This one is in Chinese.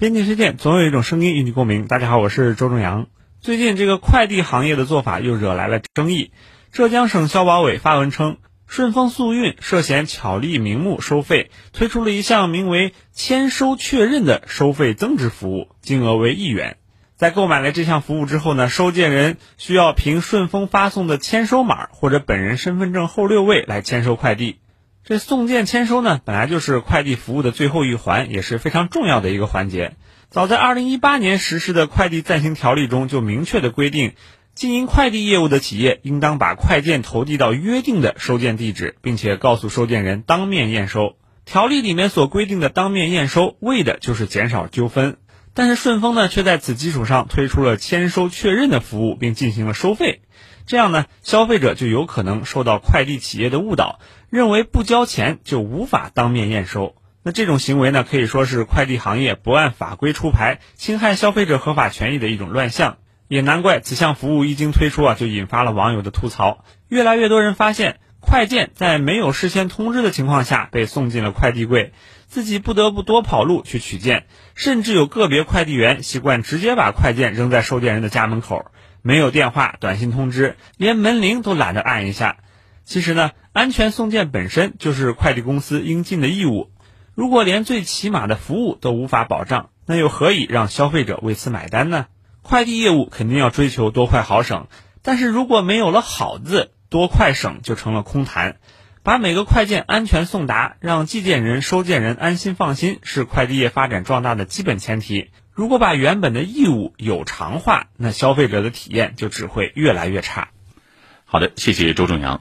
边境事件总有一种声音引起共鸣。大家好，我是周正阳。最近这个快递行业的做法又惹来了争议。浙江省消保委发文称，顺丰速运涉嫌巧立名目收费，推出了一项名为“签收确认”的收费增值服务，金额为一元。在购买了这项服务之后呢，收件人需要凭顺丰发送的签收码或者本人身份证后六位来签收快递。这送件签收呢，本来就是快递服务的最后一环，也是非常重要的一个环节。早在二零一八年实施的快递暂行条例中，就明确的规定，经营快递业务的企业应当把快件投递到约定的收件地址，并且告诉收件人当面验收。条例里面所规定的当面验收，为的就是减少纠纷。但是顺丰呢，却在此基础上推出了签收确认的服务，并进行了收费。这样呢，消费者就有可能受到快递企业的误导，认为不交钱就无法当面验收。那这种行为呢，可以说是快递行业不按法规出牌、侵害消费者合法权益的一种乱象。也难怪此项服务一经推出啊，就引发了网友的吐槽。越来越多人发现，快件在没有事先通知的情况下被送进了快递柜，自己不得不多跑路去取件，甚至有个别快递员习惯直接把快件扔在收件人的家门口。没有电话、短信通知，连门铃都懒得按一下。其实呢，安全送件本身就是快递公司应尽的义务。如果连最起码的服务都无法保障，那又何以让消费者为此买单呢？快递业务肯定要追求多快好省，但是如果没有了“好”字，多快省就成了空谈。把每个快件安全送达，让寄件人、收件人安心放心，是快递业发展壮大的基本前提。如果把原本的义务有偿化，那消费者的体验就只会越来越差。好的，谢谢周正阳。